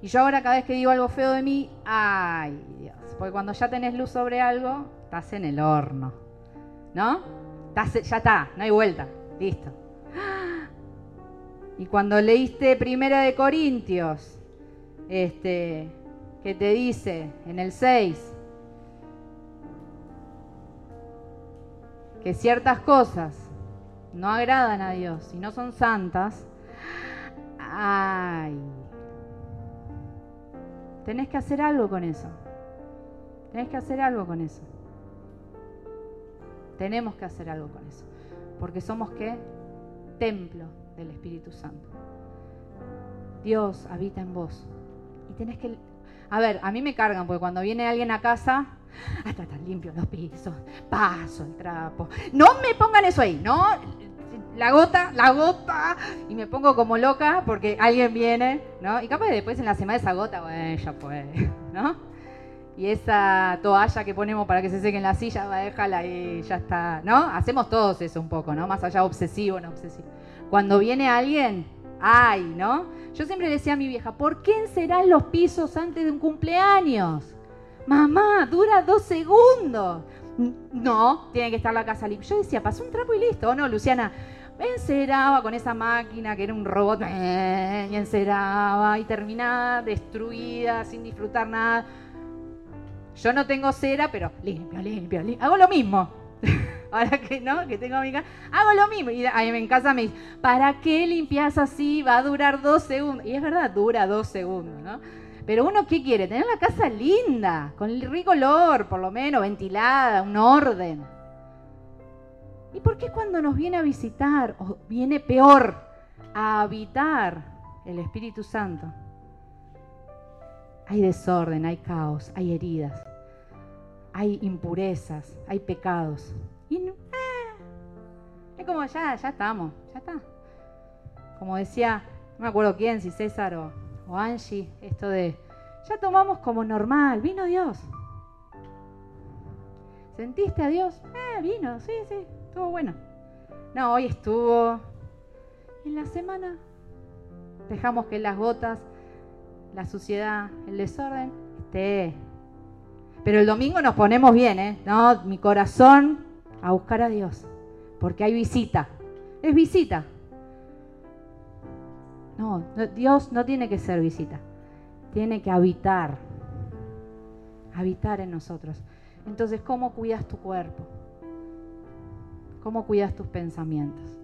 [SPEAKER 1] Y yo ahora cada vez que digo algo feo de mí, ay Dios, porque cuando ya tenés luz sobre algo, estás en el horno, ¿no? ya está, no hay vuelta, listo. Y cuando leíste Primera de Corintios, este, que te dice en el 6 que ciertas cosas no agradan a Dios y no son santas, ay, tenés que hacer algo con eso. Tenés que hacer algo con eso. Tenemos que hacer algo con eso. Porque somos qué? Templo del Espíritu Santo. Dios habita en vos. Y tenés que... A ver, a mí me cargan, porque cuando viene alguien a casa, ah, está tan limpio los pisos, paso el trapo. No me pongan eso ahí, ¿no? La gota, la gota, y me pongo como loca porque alguien viene, ¿no? Y capaz después en la semana esa gota, bueno, ya fue, ¿no? Y esa toalla que ponemos para que se seque en la silla, déjala ahí, ya está, ¿no? Hacemos todos eso un poco, ¿no? Más allá obsesivo, no obsesivo. Cuando viene alguien, ay, ¿no? Yo siempre decía a mi vieja, ¿por qué encerás los pisos antes de un cumpleaños? Mamá, dura dos segundos. No, tiene que estar la casa limpia. Yo decía, pasó un trapo y listo. no, Luciana, enceraba con esa máquina que era un robot, y enceraba y terminaba destruida, sin disfrutar nada. Yo no tengo cera, pero limpio, limpio, limpio. Hago lo mismo. ahora que no, que tengo mi casa, hago lo mismo. Y ahí en casa me dice, ¿para qué limpias así? Va a durar dos segundos. Y es verdad, dura dos segundos, ¿no? Pero uno, ¿qué quiere? Tener la casa linda, con el rico olor, por lo menos, ventilada, un orden. ¿Y por qué cuando nos viene a visitar, o viene peor, a habitar el Espíritu Santo? Hay desorden, hay caos, hay heridas, hay impurezas, hay pecados. Y eh, es como ya, ya estamos, ya está. Como decía, no me acuerdo quién, si César o, Angie, esto de, ya tomamos como normal, vino Dios. ¿Sentiste a Dios? Eh, vino, sí, sí, bueno. No, hoy estuvo. En la semana dejamos que las gotas, la suciedad, el desorden esté. Pero el domingo nos ponemos bien, ¿eh? No, mi corazón a buscar a Dios, porque hay visita. Es visita. No, Dios no tiene que ser visita, tiene que habitar, habitar en nosotros. Entonces, ¿cómo cuidas tu cuerpo? ¿Cómo cuidas tus pensamientos?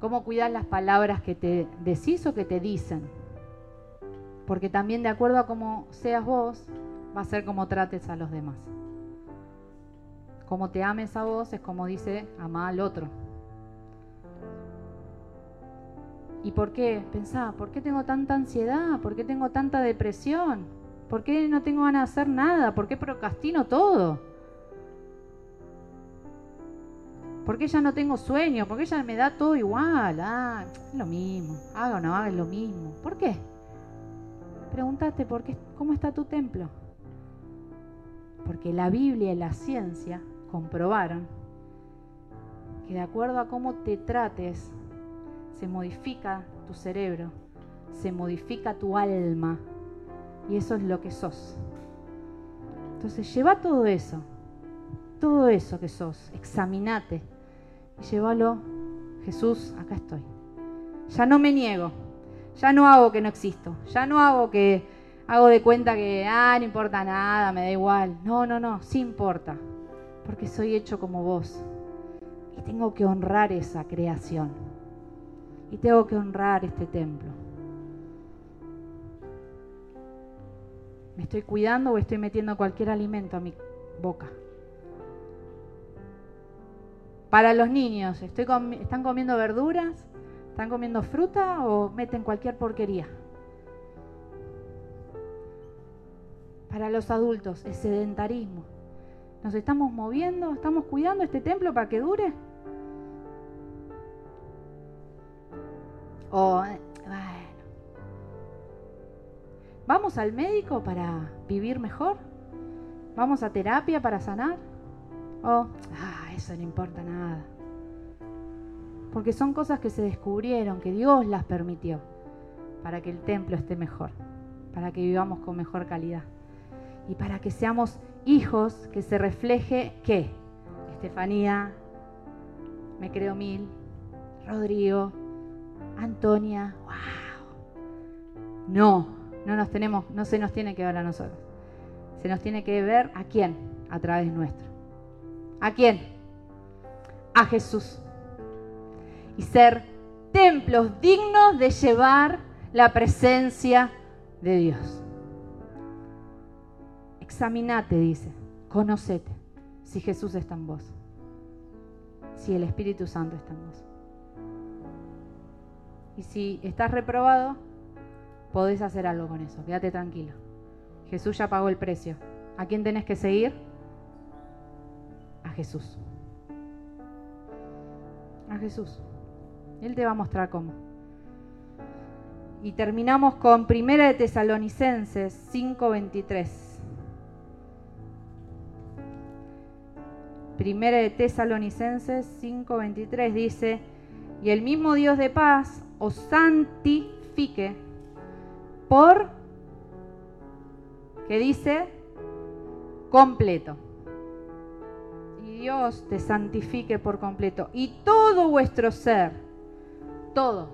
[SPEAKER 1] ¿Cómo cuidas las palabras que te decís o que te dicen? Porque también de acuerdo a cómo seas vos, va a ser como trates a los demás. Como te ames a vos es como dice, ama al otro. ¿Y por qué? Pensá, ¿por qué tengo tanta ansiedad? ¿Por qué tengo tanta depresión? ¿Por qué no tengo ganas de hacer nada? ¿Por qué procrastino todo? ¿Por qué ya no tengo sueño? ¿Por qué ya me da todo igual? Ah, es lo mismo. Haga o no haga, es lo mismo. ¿Por qué? Pregúntate, ¿por qué, ¿cómo está tu templo? Porque la Biblia y la ciencia comprobaron que de acuerdo a cómo te trates se modifica tu cerebro, se modifica tu alma y eso es lo que sos. Entonces lleva todo eso, todo eso que sos, examinate y llévalo, Jesús, acá estoy. Ya no me niego, ya no hago que no existo, ya no hago que hago de cuenta que, ah, no importa nada, me da igual. No, no, no, sí importa, porque soy hecho como vos y tengo que honrar esa creación y tengo que honrar este templo. ¿Me estoy cuidando o estoy metiendo cualquier alimento a mi boca? Para los niños, ¿están comiendo verduras? ¿Están comiendo fruta o meten cualquier porquería? Para los adultos, el sedentarismo. ¿Nos estamos moviendo? ¿Estamos cuidando este templo para que dure? O, bueno, ¿vamos al médico para vivir mejor? ¿Vamos a terapia para sanar? O, ah, eso no importa nada. Porque son cosas que se descubrieron, que Dios las permitió, para que el templo esté mejor, para que vivamos con mejor calidad. Y para que seamos hijos que se refleje qué? Estefanía, me creo mil, Rodrigo, Antonia, wow. No, no nos tenemos, no se nos tiene que ver a nosotros. Se nos tiene que ver a quién, a través nuestro. ¿A quién? A Jesús. Y ser templos dignos de llevar la presencia de Dios. Examinate, dice, conocete si Jesús está en vos, si el Espíritu Santo está en vos. Y si estás reprobado, podés hacer algo con eso. Quédate tranquilo. Jesús ya pagó el precio. ¿A quién tenés que seguir? A Jesús. A Jesús. Él te va a mostrar cómo. Y terminamos con Primera de Tesalonicenses 5:23. Primera de Tesalonicenses 5:23 dice, y el mismo Dios de paz os santifique por, que dice, completo. Dios te santifique por completo. Y todo vuestro ser, todo,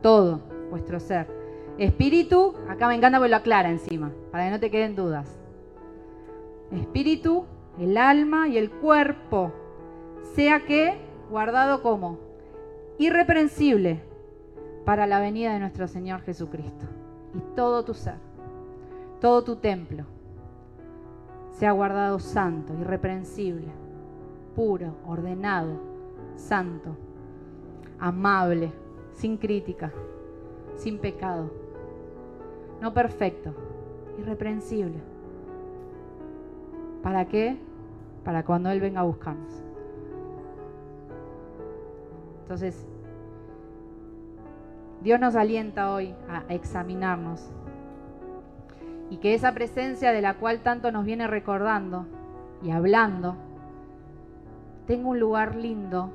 [SPEAKER 1] todo vuestro ser. Espíritu, acá me encanta porque lo aclara encima, para que no te queden dudas. Espíritu, el alma y el cuerpo, sea que guardado como irreprensible para la venida de nuestro Señor Jesucristo. Y todo tu ser, todo tu templo, sea guardado santo, irreprensible, puro, ordenado, santo, amable, sin crítica, sin pecado, no perfecto, irreprensible. ¿Para qué? Para cuando Él venga a buscarnos. Entonces, Dios nos alienta hoy a examinarnos y que esa presencia de la cual tanto nos viene recordando y hablando, tengo un lugar lindo,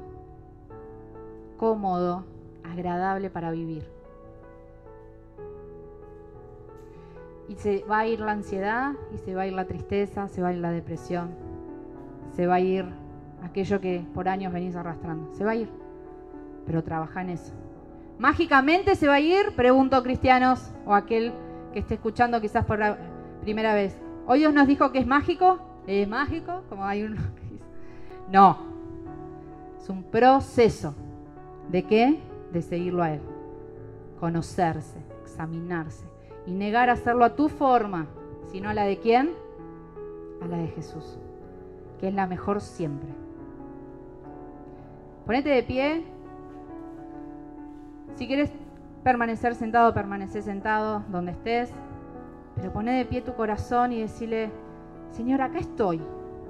[SPEAKER 1] cómodo, agradable para vivir. Y se va a ir la ansiedad, y se va a ir la tristeza, se va a ir la depresión, se va a ir aquello que por años venís arrastrando. Se va a ir, pero trabaja en eso. ¿Mágicamente se va a ir? Pregunto cristianos o aquel que esté escuchando quizás por la primera vez. ¿Hoy Dios nos dijo que es mágico? ¿Es mágico? Como hay dice. No. Es un proceso. ¿De qué? De seguirlo a Él. Conocerse, examinarse. Y negar hacerlo a tu forma, sino a la de quién? A la de Jesús. Que es la mejor siempre. Ponete de pie. Si quieres permanecer sentado, permanece sentado donde estés. Pero poné de pie tu corazón y decirle, Señor, acá estoy.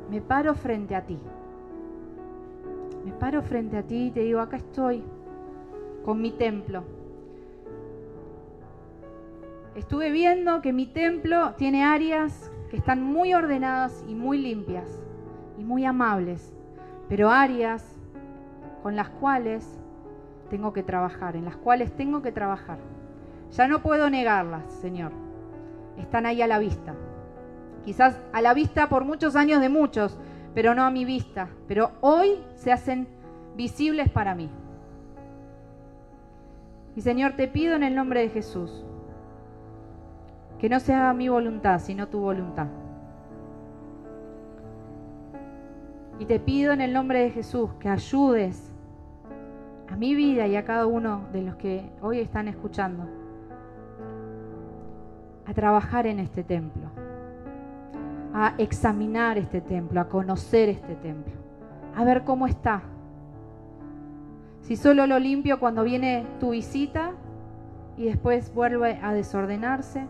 [SPEAKER 1] Me paro frente a ti. Me paro frente a ti y te digo, acá estoy con mi templo. Estuve viendo que mi templo tiene áreas que están muy ordenadas y muy limpias y muy amables, pero áreas con las cuales tengo que trabajar, en las cuales tengo que trabajar. Ya no puedo negarlas, Señor. Están ahí a la vista. Quizás a la vista por muchos años de muchos, pero no a mi vista. Pero hoy se hacen visibles para mí. Y Señor, te pido en el nombre de Jesús que no se haga mi voluntad, sino tu voluntad. Y te pido en el nombre de Jesús que ayudes a mi vida y a cada uno de los que hoy están escuchando a trabajar en este templo, a examinar este templo, a conocer este templo, a ver cómo está. Si solo lo limpio cuando viene tu visita y después vuelve a desordenarse,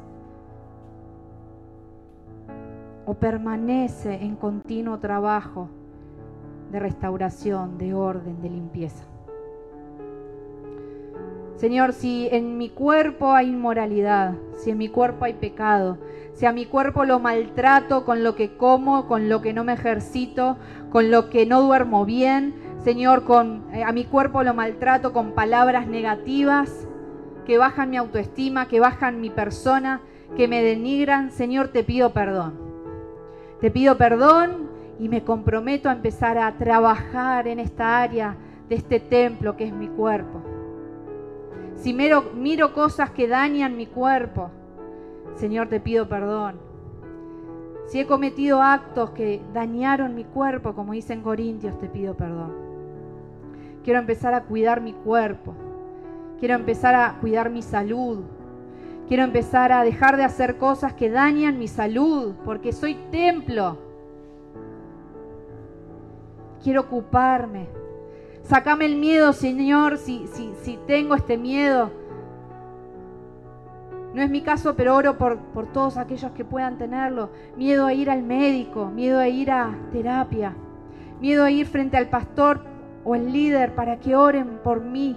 [SPEAKER 1] o permanece en continuo trabajo de restauración, de orden, de limpieza. Señor, si en mi cuerpo hay inmoralidad, si en mi cuerpo hay pecado, si a mi cuerpo lo maltrato con lo que como, con lo que no me ejercito, con lo que no duermo bien, Señor, con, eh, a mi cuerpo lo maltrato con palabras negativas que bajan mi autoestima, que bajan mi persona, que me denigran, Señor, te pido perdón. Te pido perdón y me comprometo a empezar a trabajar en esta área de este templo que es mi cuerpo si miro, cosas que dañan mi cuerpo, Señor, te pido perdón. Si he cometido actos que dañaron mi cuerpo, como dice en Corintios, te pido perdón. Quiero empezar a cuidar mi cuerpo. Quiero empezar a cuidar mi salud. Quiero empezar a dejar de hacer cosas que dañan mi salud, porque soy templo. Quiero ocuparme Sácame el miedo, Señor, si, si, si tengo este miedo. No es mi caso, pero oro por, por todos aquellos que puedan tenerlo. Miedo a ir al médico, miedo a ir a terapia, miedo a ir frente al pastor o el líder para que oren por mí,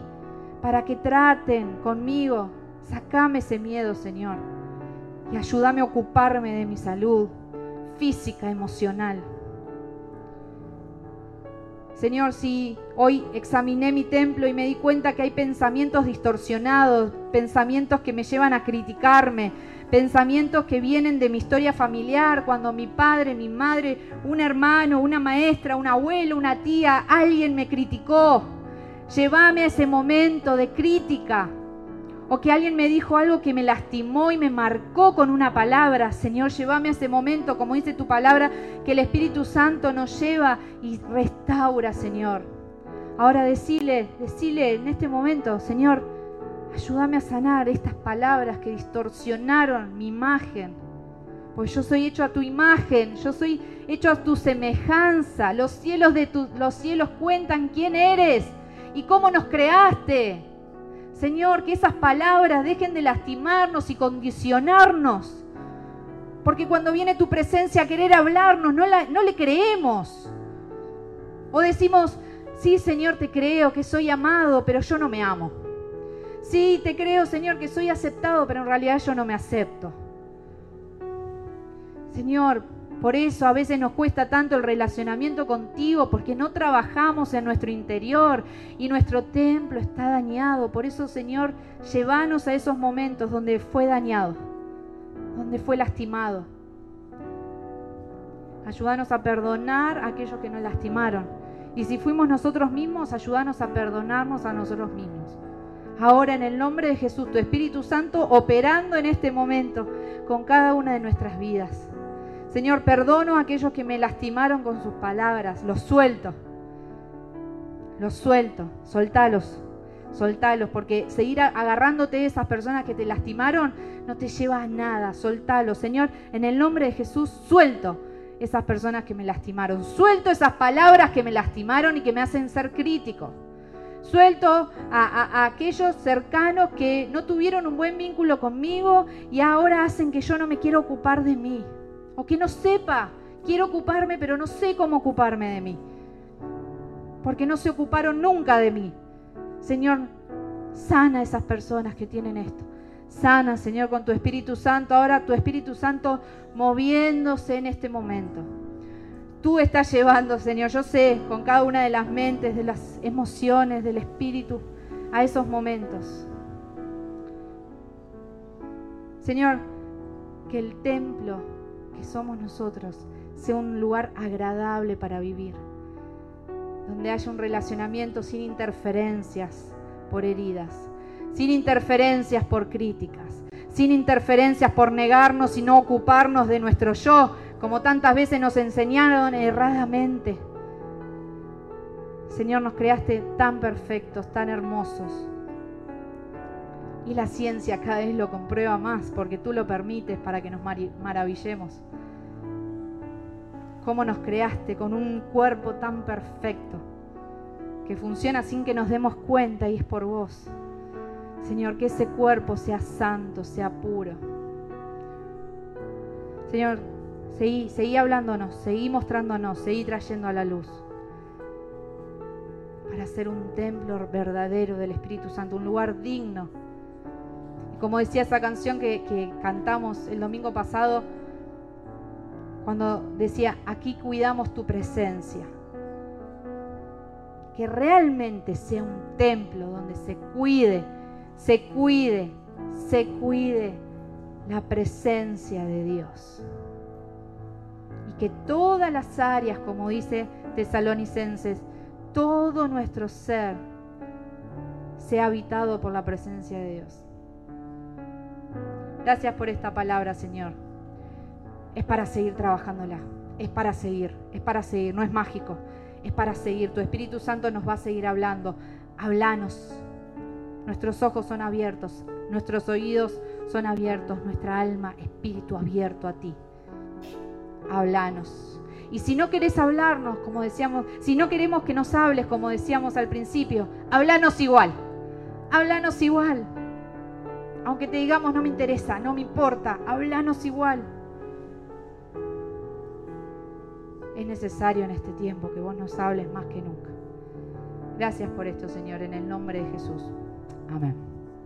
[SPEAKER 1] para que traten conmigo. Sácame ese miedo, Señor. Y ayúdame a ocuparme de mi salud física, emocional. Señor, si hoy examiné mi templo y me di cuenta que hay pensamientos distorsionados, pensamientos que me llevan a criticarme, pensamientos que vienen de mi historia familiar, cuando mi padre, mi madre, un hermano, una maestra, un abuelo, una tía, alguien me criticó. Llévame a ese momento de crítica o que alguien me dijo algo que me lastimó y me marcó con una palabra. Señor, llévame a ese momento, como dice tu palabra, que el Espíritu Santo nos lleva y restaura, Señor. Ahora decile, decile en este momento, Señor, ayúdame a sanar estas palabras que distorsionaron mi imagen. Pues yo soy hecho a tu imagen, yo soy hecho a tu semejanza. Los cielos de los cielos cuentan quién eres y cómo nos creaste. Señor, que esas palabras dejen de lastimarnos y condicionarnos. Porque cuando viene tu presencia a querer hablarnos, no, le creemos. O decimos, sí, Señor, te creo que soy amado, pero yo no me amo. Sí, te creo, Señor, que soy aceptado, pero en realidad yo no me acepto. Señor, Por eso a veces nos cuesta tanto el relacionamiento contigo, porque no trabajamos en nuestro interior y nuestro templo está dañado. Por eso, Señor, llévanos a esos momentos donde fue dañado, donde fue lastimado. Ayúdanos a perdonar a aquellos que nos lastimaron. Y si fuimos nosotros mismos, ayúdanos a perdonarnos a nosotros mismos. Ahora en el nombre de Jesús, tu Espíritu Santo operando en este momento con cada una de nuestras vidas. Señor, perdono a aquellos que me lastimaron con sus palabras. Los suelto. Los suelto. Soltalos. Soltalos. Porque seguir agarrándote de esas personas que te lastimaron no te lleva a nada. Soltalos. Señor, en el nombre de Jesús, suelto esas personas que me lastimaron. Suelto esas palabras que me lastimaron y que me hacen ser crítico. Suelto a, a, aquellos cercanos que no tuvieron un buen vínculo conmigo y ahora hacen que yo no me quiera ocupar de mí o que no sepa, quiero ocuparme, pero no sé cómo ocuparme de mí, porque no se ocuparon nunca de mí. Señor, sana a esas personas que tienen esto. Sana, Señor, con tu Espíritu Santo. Ahora tu Espíritu Santo moviéndose en este momento. Tú estás llevando, Señor, yo sé, con cada una de las mentes, de las emociones, del Espíritu, a esos momentos. Señor, que el templo que somos nosotros sea un lugar agradable para vivir, donde haya un relacionamiento sin interferencias por heridas, sin interferencias por críticas, sin interferencias por negarnos y no ocuparnos de nuestro yo, como tantas veces nos enseñaron erradamente. Señor, nos creaste tan perfectos, tan hermosos. Y la ciencia cada vez lo comprueba más porque tú lo permites para que nos maravillemos. Cómo nos creaste con un cuerpo tan perfecto que funciona sin que nos demos cuenta y es por vos. Señor, que ese cuerpo sea santo, sea puro. Señor, seguí, hablándonos, seguí mostrándonos, seguí trayendo a la luz para ser un templo verdadero del Espíritu Santo, un lugar digno como decía esa canción que, cantamos el domingo pasado, cuando decía, aquí cuidamos tu presencia. Que realmente sea un templo donde se cuide, se cuide, se cuide la presencia de Dios. Y que todas las áreas, como dice Tesalonicenses, todo nuestro ser sea habitado por la presencia de Dios. Gracias por esta palabra, Señor. Es para seguir trabajándola. Es para seguir, es para seguir. No es mágico. Es para seguir. Tu Espíritu Santo nos va a seguir hablando. Hablanos. Nuestros ojos son abiertos. Nuestros oídos son abiertos. Nuestra alma, espíritu abierto a ti. Hablanos. Y si no querés hablarnos, como decíamos, si no queremos que nos hables, como decíamos al principio, háblanos igual. Háblanos igual. Aunque te digamos no me interesa, no me importa, háblanos igual. Es necesario en este tiempo que vos nos hables más que nunca. Gracias por esto, Señor, en el nombre de Jesús. Amén.